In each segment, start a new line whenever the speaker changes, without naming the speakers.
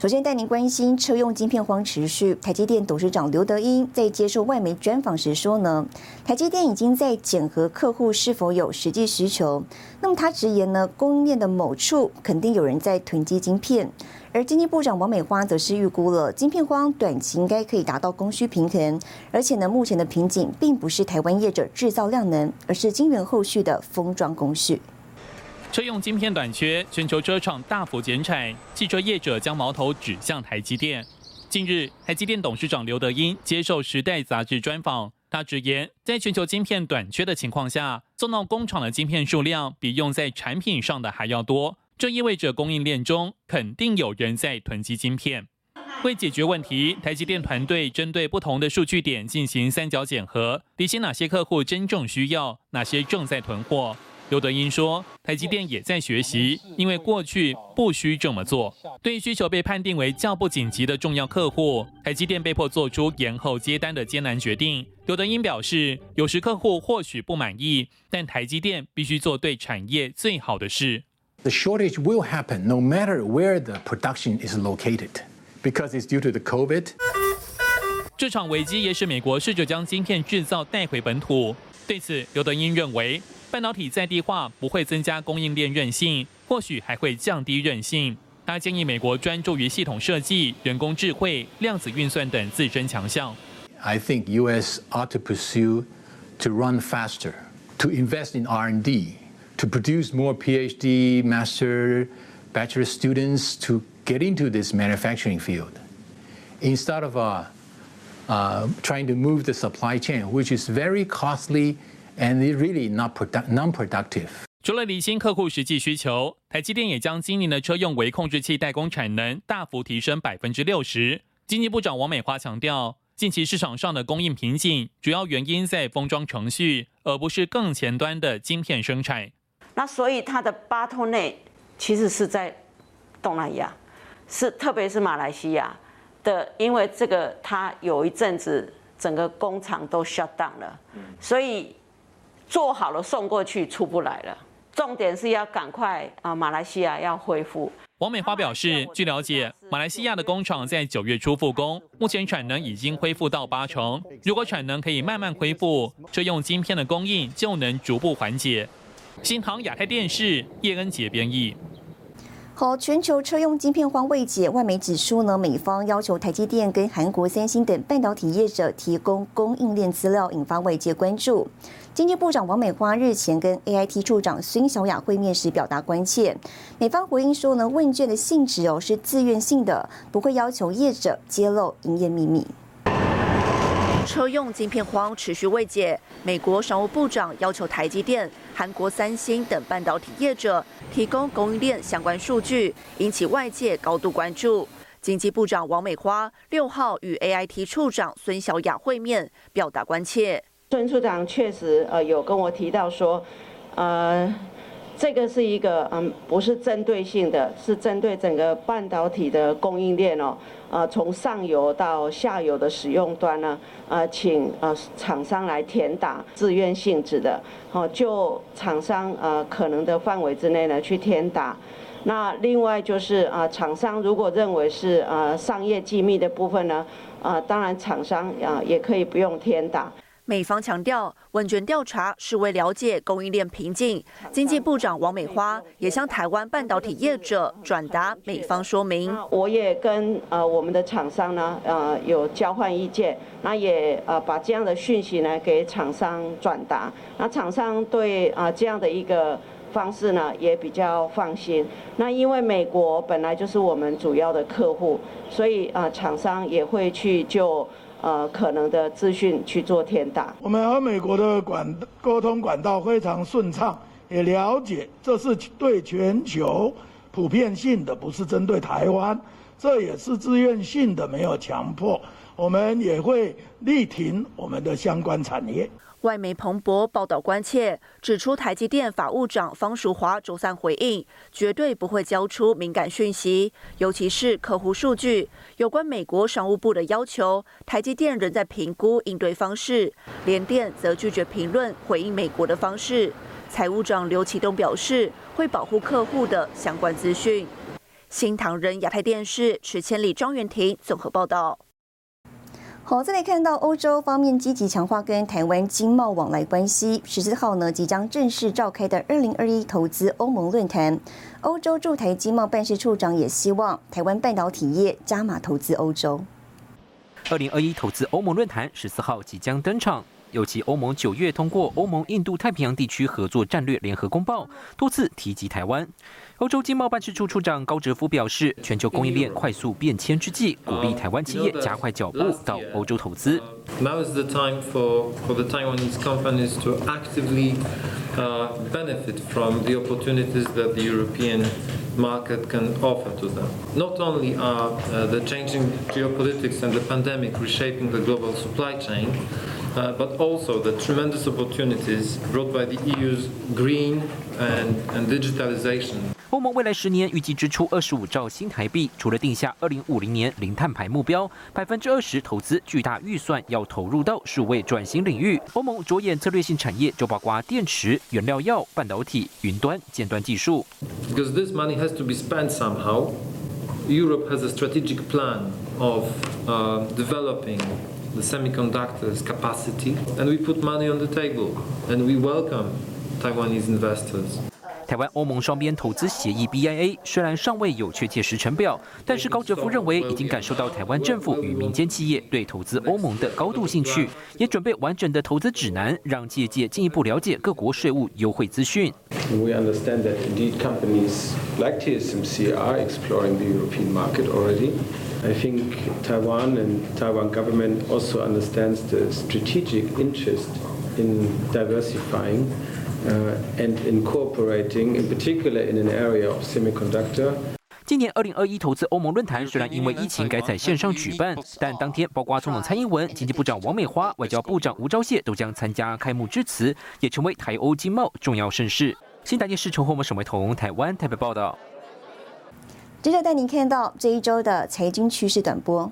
首先带您关心车用晶片荒持续。台积电董事长刘德英在接受外媒专访时说呢，台积电已经在检核客户是否有实际需求。那么他直言呢，供应链的某处肯定有人在囤积晶片。而经济部长王美花则是预估了晶片荒短期应该可以达到供需平衡，而且呢，目前的瓶颈并不是台湾业者制造量能，而是晶圆后续的封装工序。
车用晶片短缺，全球车厂大幅减产，汽车业者将矛头指向台积电。近日，台积电董事长刘德英接受《时代》杂志专访，他直言，在全球晶片短缺的情况下，送到工厂的晶片数量比用在产品上的还要多，这意味着供应链中肯定有人在囤积晶片。为解决问题，台积电团队针对不同的数据点进行三角检核，理清哪些客户真正需要，哪些正在囤货。刘德英说：“台积电也在学习，因为过去不需这么做。对需求被判定为较不紧急的重要客户，台积电被迫做出延后接单的艰难决定。”刘德英表示：“有时客户或许不满意，但台积电必须做对产业最好的事。”
The shortage will happen no matter where the production is located, because it's due to the COVID.
这场危机也使美国试着将晶片制造带回本土。对此，刘德英认为。半导体在地化不会增加供应链韧性，或许还会降低韧性。他建议美国专注于系统设计、人工智慧、量子运算等自身强项。
I think U.S. ought to pursue to run faster, to invest in R&D, to produce more PhD, master, bachelor students to get into this manufacturing field, instead of uh, uh, trying to move the supply chain, which is very costly and it really not product non-productive.
除了理清客户实际需求，台积电也将今年的车用微控制器代工产能大幅提升百分之六十。经济部长王美花强调，近期市场上的供应瓶颈，主要原因在封装程序，而不是更前端的晶片生产。
那所以它的巴托内其实是在东南亚，是特别是马来西亚的，因为这个它有一阵子整个工厂都 shut down 了，所以。做好了送过去出不来了，重点是要赶快啊！马来西亚要恢复。
王美花表示，据了解，马来西亚的工厂在九月初复工，目前产能已经恢复到八成。如果产能可以慢慢恢复，车用晶片的供应就能逐步缓解。新唐亚太电视叶恩杰编译。
好，全球车用晶片荒未解，外媒指出呢，美方要求台积电跟韩国三星等半导体业者提供供应链资料，引发外界关注。经济部长王美花日前跟 AIT 处长孙小雅会面时表达关切，美方回应说呢，问卷的性质哦是自愿性的，不会要求业者揭露营业秘密。
车用晶片荒持续未解，美国商务部长要求台积电、韩国三星等半导体业者提供供应链相关数据，引起外界高度关注。经济部长王美花六号与 AIT 处长孙小雅会面，表达关切。
孙处长确实呃有跟我提到说，呃，这个是一个嗯不是针对性的，是针对整个半导体的供应链哦，呃从上游到下游的使用端呢，呃请呃厂商来填打自愿性质的，哦就厂商呃可能的范围之内呢去填打，那另外就是啊厂商如果认为是呃商业机密的部分呢，啊当然厂商啊也可以不用填打。
美方强调，问卷调查是为了解供应链瓶颈。经济部长王美花也向台湾半导体业者转达美方说明。
我也跟呃我们的厂商呢，呃有交换意见，那也呃把这样的讯息呢给厂商转达。那厂商对啊这样的一个方式呢也比较放心。那因为美国本来就是我们主要的客户，所以啊厂商也会去就。呃，可能的资讯去做天打。
我们和美国的管沟通管道非常顺畅，也了解这是对全球普遍性的，不是针对台湾，这也是自愿性的，没有强迫。我们也会力挺我们的相关产业。
外媒彭博报道关切，指出台积电法务长方淑华周三回应，绝对不会交出敏感讯息，尤其是客户数据。有关美国商务部的要求，台积电仍在评估应对方式。联电则拒绝评论回应美国的方式。财务长刘启东表示，会保护客户的相关资讯。新唐人亚太电视池千里、张元婷综合报道。
好，再来看到欧洲方面积极强化跟台湾经贸往来关系。十四号呢，即将正式召开的二零二一投资欧盟论坛，欧洲驻台经贸办事处长也希望台湾半导体业加码投资欧洲。
二零二一投资欧盟论坛十四号即将登场。尤其欧盟九月通过欧盟印度太平洋地区合作战略联合公报，多次提及台湾。欧洲经贸办事处处长高哲夫表示，全球供应链快速变迁之际，鼓励台湾企业加快脚步到欧洲投资。
Now is the time for for the Taiwanese companies to actively benefit from the opportunities that the European market can offer to them. Not only are the changing geopolitics and the pandemic reshaping the global supply chain. But also the tremendous opportunities brought by the EU's green and and digitalization.
欧盟未来十年预计支出二十五兆新台币，除了定下二零五零年零碳排目标，百分之二十投资巨大预算要投入到数位转型领域。欧盟着眼策略性产业，就包括电池、原料药、半导体、云端、尖端技术。
Because this money has to be spent somehow, Europe has a strategic plan of developing. The semiconductors capacity, and we put money on the table, and we welcome Taiwanese investors.
台湾欧盟双边投资协议 BIA 虽然尚未有确切时程表，但是高哲夫认为已经感受到台湾政府与民间企业对投资欧盟的高度兴趣，也准备完整的投资指南，让业界进一步了解各国税务优惠资讯。
We understand that indeed companies like TSMC are exploring the European market already. I think Taiwan and Taiwan government also understands the strategic interest in diversifying uh, and incorporating, in particular in an area of semiconductor.
今年二零二一投资欧盟论坛虽然因为疫情改在线上举办，但当天包括总统蔡英文、经济部长王美花、外交部长吴钊燮都将参加开幕致辞，也成为台欧经贸重要盛事。新台电视陈宏文、沈维彤，台湾台北报道。
接着带您看到这一周的财经趋势短波。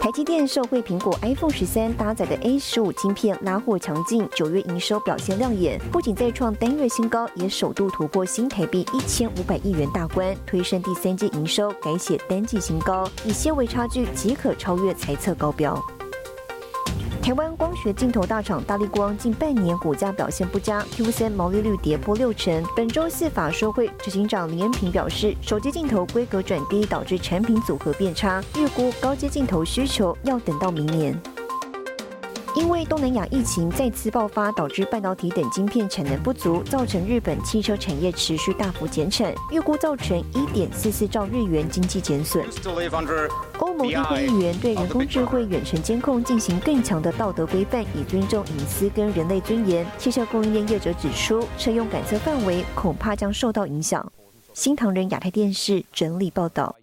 台积电受惠苹果 iPhone 十三搭载的 A 十五晶片拉货强劲，九月营收表现亮眼，不仅再创单月新高，也首度突破新台币一千五百亿元大关，推升第三季营收改写单季新高，以些微差距即可超越财测高标。台湾光学镜头大厂大力光近半年股价表现不佳，Q 三毛利率跌破六成。本周四法说会，执行长林恩平表示，手机镜头规格转低导致产品组合变差，预估高阶镜头需求要等到明年。因为东南亚疫情再次爆发，导致半导体等晶片产能不足，造成日本汽车产业持续大幅减产，预估造成一点四四兆日元经济减损。欧盟议会议员对人工智慧远程监控进行更强的道德规范，以尊重隐私跟人类尊严。汽车供应链业者指出，车用感测范围恐怕将受到影响。新唐人亚太电视整理报道。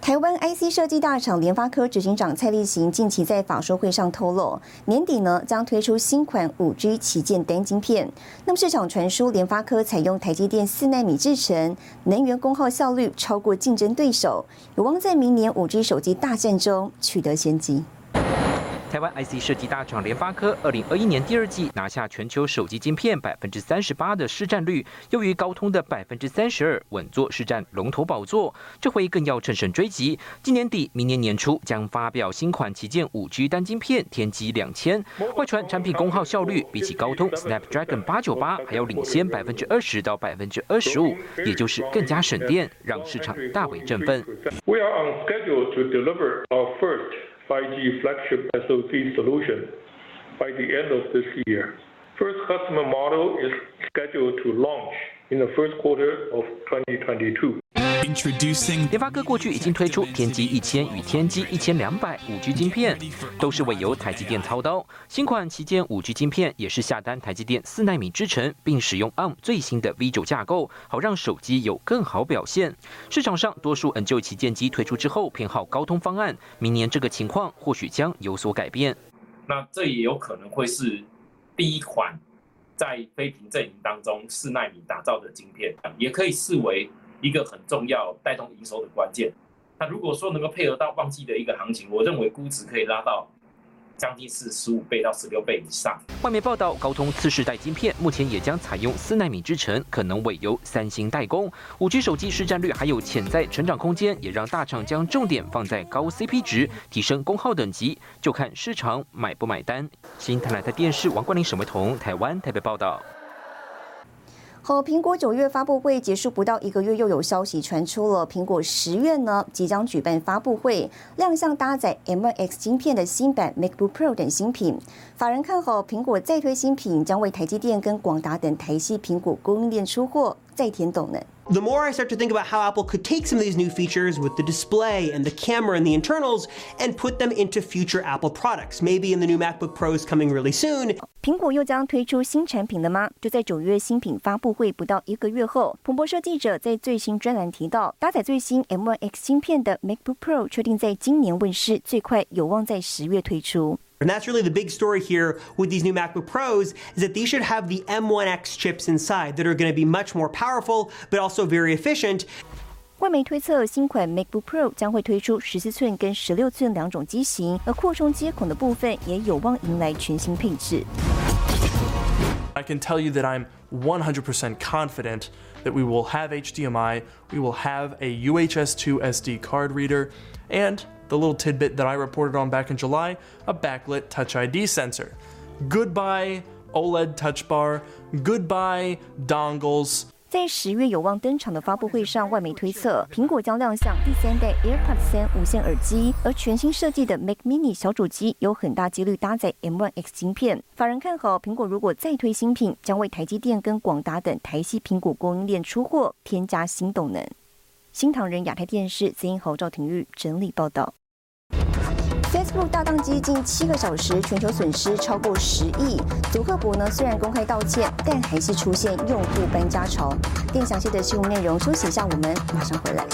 台湾 IC 设计大厂联发科执行长蔡立行近期在法说会上透露，年底呢将推出新款五 G 旗舰单晶片。那么市场传出联发科采用台积电四纳米制程，能源功耗效率超过竞争对手，有望在明年五 G 手机大战中取得先机。
台湾 IC 设计大厂联发科，二零二一年第二季拿下全球手机晶片百分之三十八的市占率，优于高通的百分之三十二，稳坐市占龙头宝座。这回更要乘胜追击，今年底、明年年初将发表新款旗舰五 G 单晶片天玑两千，外传产品功耗效率比起高通 Snapdragon 八九八还要领先百分之二十到百分之二十五，也就是更加省电，让市场大为振奋。
We are on schedule to deliver our first. 5G flagship SoC solution by the end of this year. First customer model is scheduled to launch in the first quarter of 2022.
Introducing 联发科过去已经推出天玑一千与天玑一千两百五 G 晶片，都是为由台积电操刀。新款旗舰五 G 晶片也是下单台积电四纳米制程，并使用 ARM 最新的 V 九架构，好让手机有更好表现。市场上多数 N 九旗舰机推出之后偏好高通方案，明年这个情况或许将有所改变。
那这也有可能会是第一款在非屏阵营当中四纳米打造的晶片，也可以视为。一个很重要带动营收的关键。那如果说能够配合到旺季的一个行情，我认为估值可以拉到。将近是十五倍到十六倍以上。
外媒报道，高通次世代晶片目前也将采用四纳米制程，可能委由三星代工。五 G 手机市占率还有潜在成长空间，也让大厂将重点放在高 CP 值，提升功耗等级，就看市场买不买单。新台台电视王冠林、沈维彤，台湾台北报道。
和苹果九月发布会结束不到一个月，又有消息传出了，苹果十月呢即将举办发布会，亮相搭载 M1X 芯片的新版 MacBook Pro 等新品。法人看好苹果再推新品，将为台积电跟广达等台系苹果供应链出货，再添动能。
the more I start to think about how Apple could take some of these new features with the display and the camera and the internals and put them into future Apple products, maybe in the new MacBook Pros coming really soon.
苹果又将推出新产品了吗？就在九月新品发布会不到一个月后，彭博社记者在最新专栏提到，搭载最新 M1X 芯片的 MacBook Pro 确定在今年问世，最快有望在十月推出。
And that's really the big story here with these new MacBook Pros is that these should have the M1X chips inside that are going to be much more powerful but also very efficient.
外媒推测，新款 MacBook Pro 将会推出十四寸跟十六寸两种机型，而扩充接口的部分也有望迎来全新配置。
I can tell you that I'm 100% confident that we will have HDMI, we will have a UHS 2 SD card reader, and the little tidbit that I reported on back in July a backlit Touch ID sensor. Goodbye OLED Touch Bar, goodbye dongles.
在十月有望登场的发布会上，外媒推测苹果将亮相第三代 AirPods 三无线耳机，而全新设计的 Mac Mini 小主机有很大几率搭载 M1X 芯片。法人看好苹果如果再推新品，将为台积电跟广达等台系苹果供应链出货添加新动能。新唐人亚太电视资音侯赵廷玉整理报道。Facebook 大宕机近七个小时，全球损失超过十亿。祖克伯呢虽然公开道歉，但还是出现用户搬家潮。更详细的新闻内容，休息一下，我们马上回来。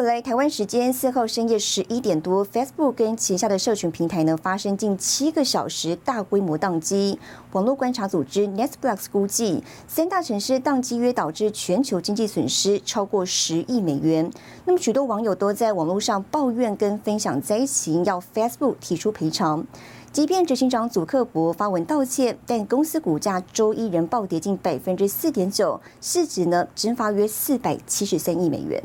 回来，台湾时间四号深夜十一点多，Facebook 跟旗下的社群平台呢发生近七个小时大规模宕机。网络观察组织 Netflix 估计，三大城市宕机约导致全球经济损失超过十亿美元。那么，许多网友都在网络上抱怨跟分享灾情，要 Facebook 提出赔偿。即便执行长祖克伯发文道歉，但公司股价周一仍暴跌近百分之四点九，市值呢蒸发约四百七十三亿美元。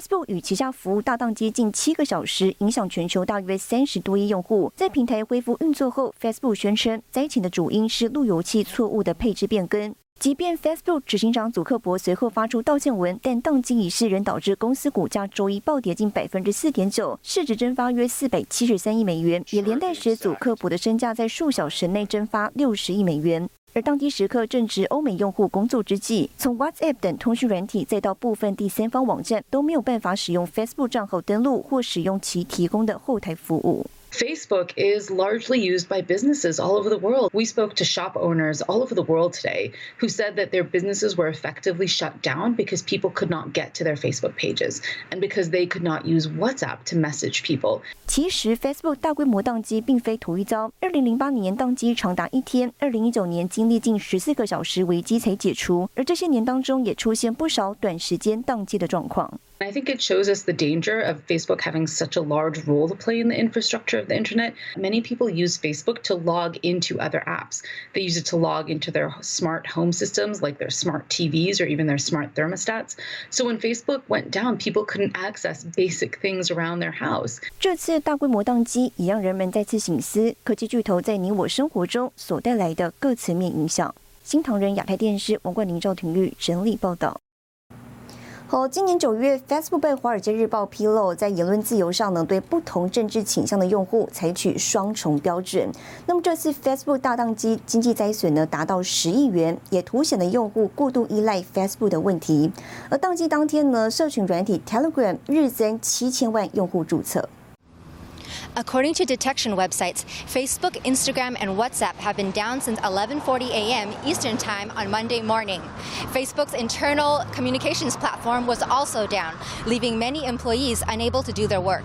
Facebook 与旗下服务大宕机近七个小时，影响全球大约三十多亿用户。在平台恢复运作后，Facebook 宣称灾情的主因是路由器错误的配置变更。即便 Facebook 执行长祖克伯随后发出道歉文，但宕机一事仍导致公司股价周一暴跌近百分之四点九，市值蒸发约四百七十三亿美元，也连带使祖克伯的身价在数小时内蒸发六十亿美元。而当地时刻正值欧美用户工作之际，从 WhatsApp 等通讯软体，再到部分第三方网站，都没有办法使用 Facebook 账号登录或使用其提供的后台服务。
Facebook is largely used by businesses all over the world. We spoke to shop owners all over the world today who said that their businesses were effectively shut down because people could not get to their Facebook pages and because they could not use WhatsApp to message people.
其实，Facebook 大规模宕机并非头一遭。二零零八年宕机长达一天，二零一九年经历近十四个小时危机才解除，而这些年当中也出现不少短时间宕机的状况。
I think it shows us the danger of Facebook having such a large role to play in the infrastructure of the internet. Many people use Facebook to log into other apps. They use it to log into their smart home systems, like their smart TVs or even their smart thermostats. So when Facebook went down, people couldn't access basic things around their house.
这次大规模宕机也让人们再次醒思科技巨头在你我生活中所带来的各层面影响。 新唐人亚太电视王冠林、赵廷玉整理报道。 好，今年九月，Facebook 被《华尔街日报》披露，在言论自由上呢，对不同政治倾向的用户采取双重标准。那么这次 Facebook 大宕机，经济灾损呢达到十亿元，也凸显了用户过度依赖 Facebook 的问题。而宕机当天呢，社群软体 Telegram 日增七千万用户注册。
According to detection websites, Facebook, Instagram, and WhatsApp have been down since 11:40 a.m. Eastern Time on Monday morning. Facebook's internal communications platform was also down, leaving many employees unable to do their work.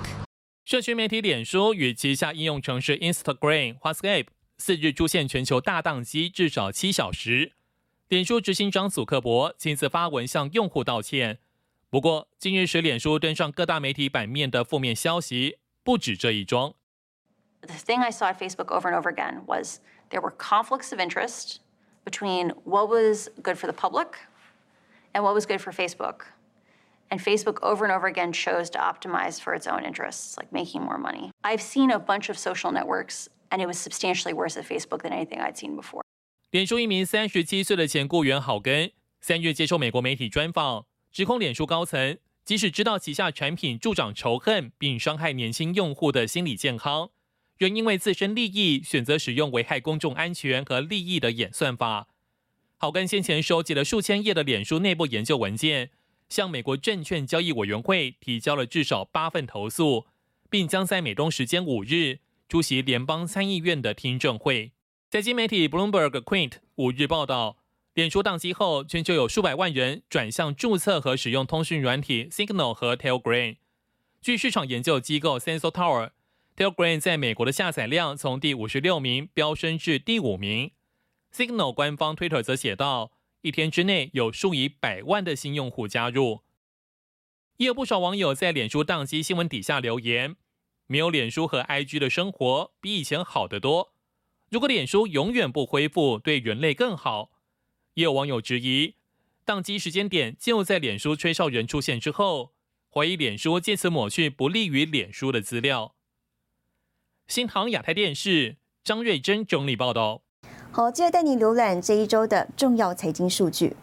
社区媒体脸书与旗下应用程式 Instagram、WhatsApp 四日出现全球大宕机，至少七小时。脸书执行长祖克伯亲自发文向用户道歉。不过，近日使脸书登上各大媒体版面的负面消息。 不止这一桩。
The thing I saw at Facebook over and over again was there were conflicts of interest between what was good for the public and what was good for Facebook. And Facebook over and over again chose to optimize for its own interests, like making more money. I've seen a bunch of social networks, and it was substantially worse at Facebook than anything I'd seen before.
脸书一名三十七岁的前雇员郝根三月接受美国媒体专访，指控脸书高层 即使知道旗下产品助长仇恨并伤害年轻用户的心理健康，仍因为自身利益选择使用危害公众安全和利益的演算法。好跟先前收集了数千页的脸书内部研究文件，向美国证券交易委员会提交了至少八份投诉，并将在美东时间五日出席联邦参议院的听证会。财经媒体 Bloomberg Quint 五日报道。脸书宕机后，全球有数百万人转向注册和使用通讯软体 Signal 和 Telegram。据市场研究机构 Sensor Tower，Telegram 在美国的下载量从第五十六名飙升至第五名。Signal 官方推特则写道，一天之内有数以百万的新用户加入。也有不少网友在脸书宕机新闻底下留言：“没有脸书和 IG 的生活比以前好得多。如果脸书永远不恢复，对人类更好。”也有网友质疑，宕机时间点就在脸书吹哨人出现之后，怀疑脸书借此抹去不利于脸书的资料。新唐亚太电视张瑞珍整理报道。
好，接着带你浏览这一周的重要财经数据。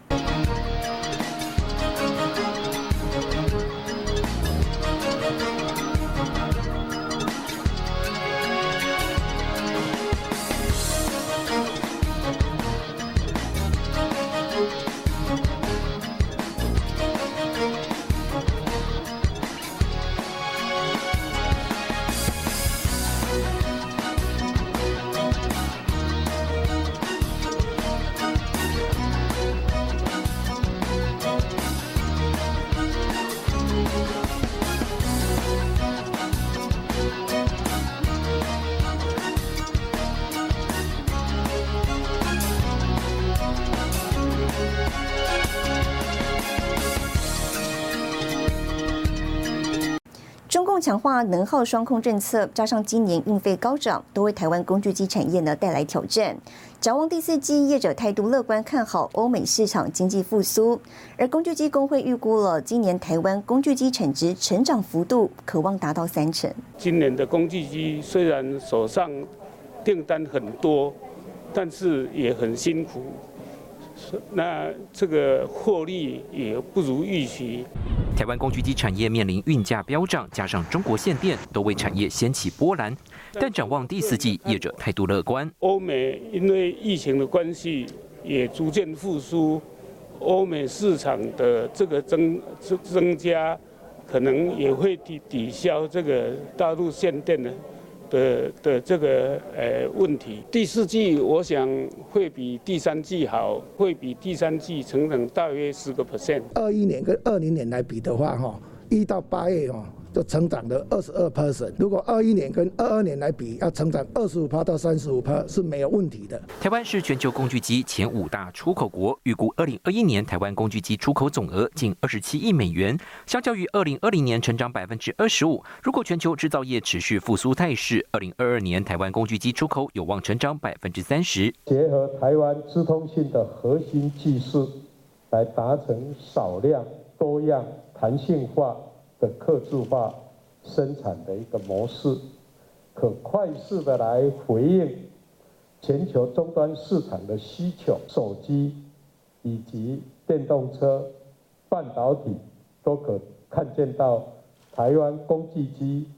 强化能耗双控政策，加上今年运费高涨，都为台湾工具机产业呢带来挑战。展望第四季，业者态度乐观，看好欧美市场经济复苏。而工具机工会预估了今年台湾工具机产值成长幅度，渴望达到三成。
今年的工具机虽然手上订单很多，但是也很辛苦。那这个获利也不如预期。
台湾工具机产业面临运价飙涨，加上中国限电，都为产业掀起波澜。但展望第四季，业者态度乐观。
欧美因为疫情的关系，也逐渐复苏，欧美市场的这个增增增加，可能也会抵抵消这个大陆限电的。的的这个呃问题，第四季我想会比第三季好，会比第三季成长大约十个 percent。
二一年跟二零年来比的话，哈，一到八月哦。就成长了二十二 percent。如果二一年跟二二年来比，要成长二十五到三十五是没有问题的。
台湾是全球工具机前五大出口国，预估二零二一年台湾工具机出口总额近二十七亿美元，相较于二零二零年成长百分之二十五。如果全球制造业持续复苏态势，二零二二年台湾工具机出口有望成长百分之三十。
结合台湾资通信的核心技术，来达成少量、多样、弹性化。的客制化生产的一个模式，可快速的来回应全球终端市场的需求，手机以及电动车、半导体都可看见到台湾工具机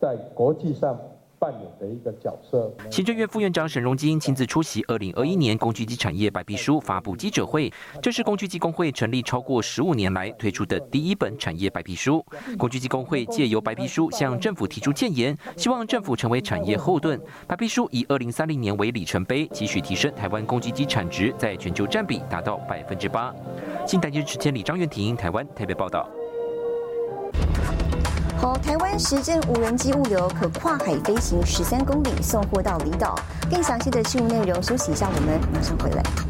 在国际上。扮演的一个角色。
行政院副院长沈荣金亲自出席二零二一年工具机产业白皮书发布记者会，这是工具机工会成立超过十五年来推出的第一本产业白皮书。工具机工会借由白皮书向政府提出建言，希望政府成为产业后盾。白皮书以二零三零年为里程碑，继续提升台湾工具机产值在全球占比达到百分之八。新台电视千里张元婷，台湾台北报道。
好，台湾实证无人机物流可跨海飞行十三公里，送货到离岛。更详细的新闻内容，休息一下，我们马上回来。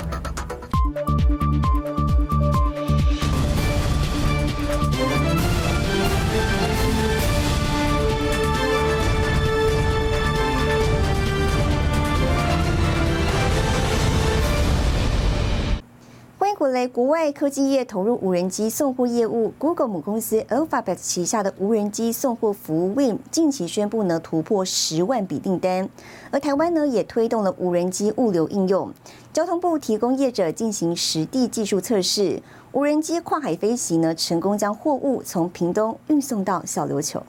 回来，国外科技业投入无人机送货业务。Google 母公司 Alphabet 旗下的无人机送货服务 Win 近期宣布呢突破十万笔订单，而台湾呢也推动了无人机物流应用。交通部提供业者进行实地技术测试，无人机跨海飞行呢成功将货物从屏东运送到小琉球。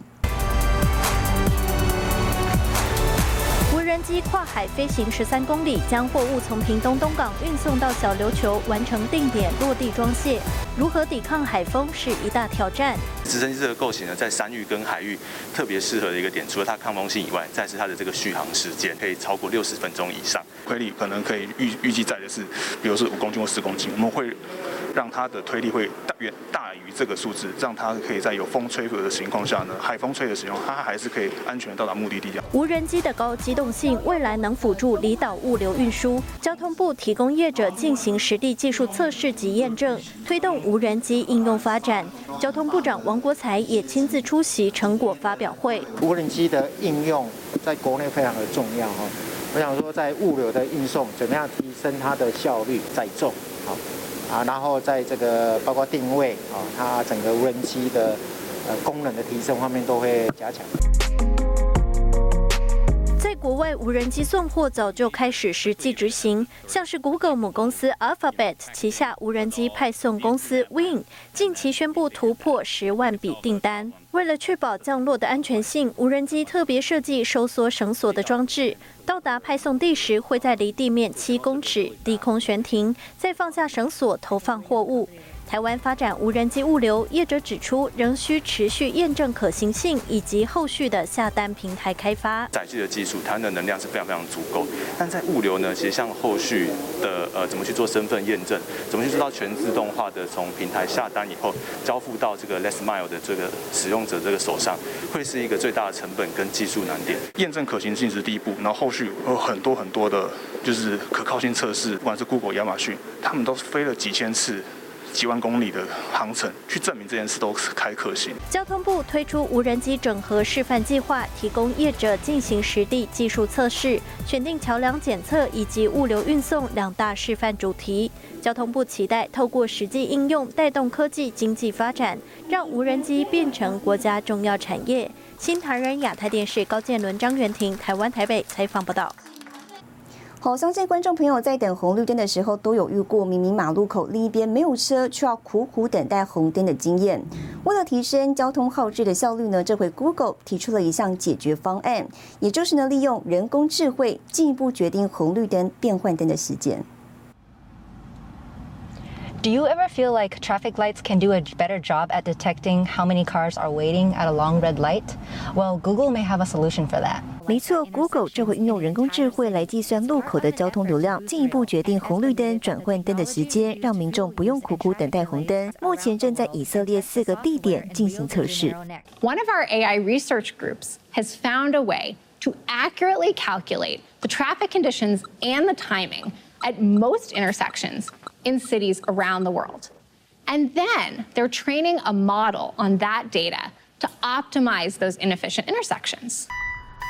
机跨海飞行十三公里，将货物从屏东东港运送到小琉球，完成定点落地装卸。如何抵抗海风是一大挑战。
直升机这个构型呢，在山域跟海域特别适合的一个点，除了它抗风性以外，再是它的这个续航时间可以超过六十分钟以上。
推力可能可以预预计载的是，比如是五公斤或十公斤，我们会让它的推力会大远大于这个数字，让它可以在有风吹拂的情况下呢，海风吹的时候，它还是可以安全到达目的地。
无人机的高机动性，未来能辅助离岛物流运输。交通部提供业者进行实地技术测试及验证，推动无人机应用发展。交通部长王国才也亲自出席成果发表会。
无人机的应用在国内非常的重要哈，我想说在物流的运送，怎么样提升它的效率、载重，好啊，然后在这个包括定位啊，它整个无人机的呃功能的提升方面都会加强。
国外无人机送货早就开始实际执行，像是 Google 母公司 Alphabet 旗下无人机派送公司 Wing 近期宣布突破十万笔订单。为了确保降落的安全性，无人机特别设计收缩绳索的装置，到达派送地时会在离地面七公尺低空悬停，再放下绳索投放货物。台湾发展无人机物流，业者指出，仍需持续验证可行性以及后续的下单平台开发。
载具的技术，它的能量是非常非常足够。但在物流呢，其实像后续的呃，怎么去做身份验证，怎么去做到全自动化的从平台下单以后交付到这个 Less Mile 的这个使用者这个手上，会是一个最大的成本跟技术难点。
验证可行性是第一步，然后后续有很多很多的，就是可靠性测试，不管是 Google、亚马逊，他们都飞了几千次。几万公里的航程，去证明这件事都是开可行。
交通部推出无人机整合示范计划，提供业者进行实地技术测试，选定桥梁检测以及物流运送两大示范主题。交通部期待透过实际应用，带动科技经济发展，让无人机变成国家重要产业。新唐人亚太电视高建伦、张元婷，台湾台北采访报道。
好，相信观众朋友在等红绿灯的时候都有遇过，明明马路口另一边没有车，却要苦苦等待红灯的经验。为了提升交通耗资的效率呢，这回 Google 提出了一项解决方案，也就是呢，利用人工智慧进一步决定红绿灯变换灯的时间。
Do you ever feel like traffic lights can do a better job at detecting how many cars are waiting at a long red light? Well, Google may have a solution for that.
没错，Google 这会运用人工智慧来计算路口的交通流量，进一步决定红绿灯转换灯的时间，让民众不用苦苦等待红灯。目前正在以色列四个地点进行测试。
One of our AI research groups has found a way to accurately calculate the traffic conditions and the timing at most intersections in cities around the world. And then they're training a model on that data to optimize those inefficient intersections.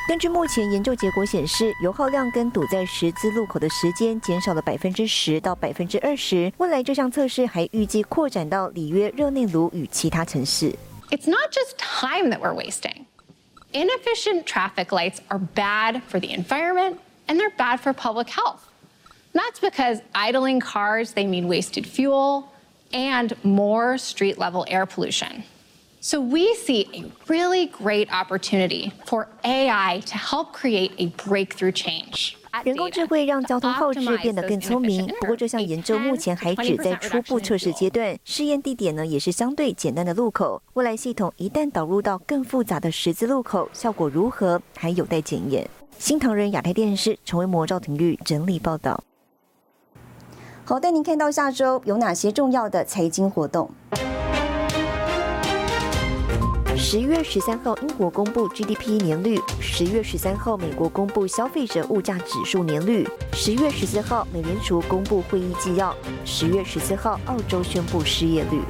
根据目前研究结果显示，油耗量跟堵在十字路口的时间减少了百分之十到百分之二十。未来这项测试还预计扩展到里约热内卢与其他城市。
It's not just time that we're wasting. Inefficient traffic lights are bad for the environment and they're bad for public health. That's because idling cars, they mean wasted fuel and more street level air pollution. So we see a really great opportunity for AI to help create a breakthrough change.
人工智慧让交通后置变得更聪明，不过这项研究目前还只在初步测试阶段，试验地点呢也是相对简单的路口。未来系统一旦导入到更复杂的十字路口，效果如何还有待检验。新唐人亚太电视陈为模赵廷玉整理报道。好，带您看到下周有哪些重要的财经活动。十月十三号，英国公布 GDP 年率；十月十三号，美国公布消费者物价指数年率；十月十四号，美联储公布会议纪要；十月十四号，澳洲宣布失业率。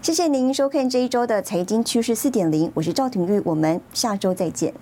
谢谢您收看这一周的财经趋势四点零，我是赵廷玉，我们下周再见。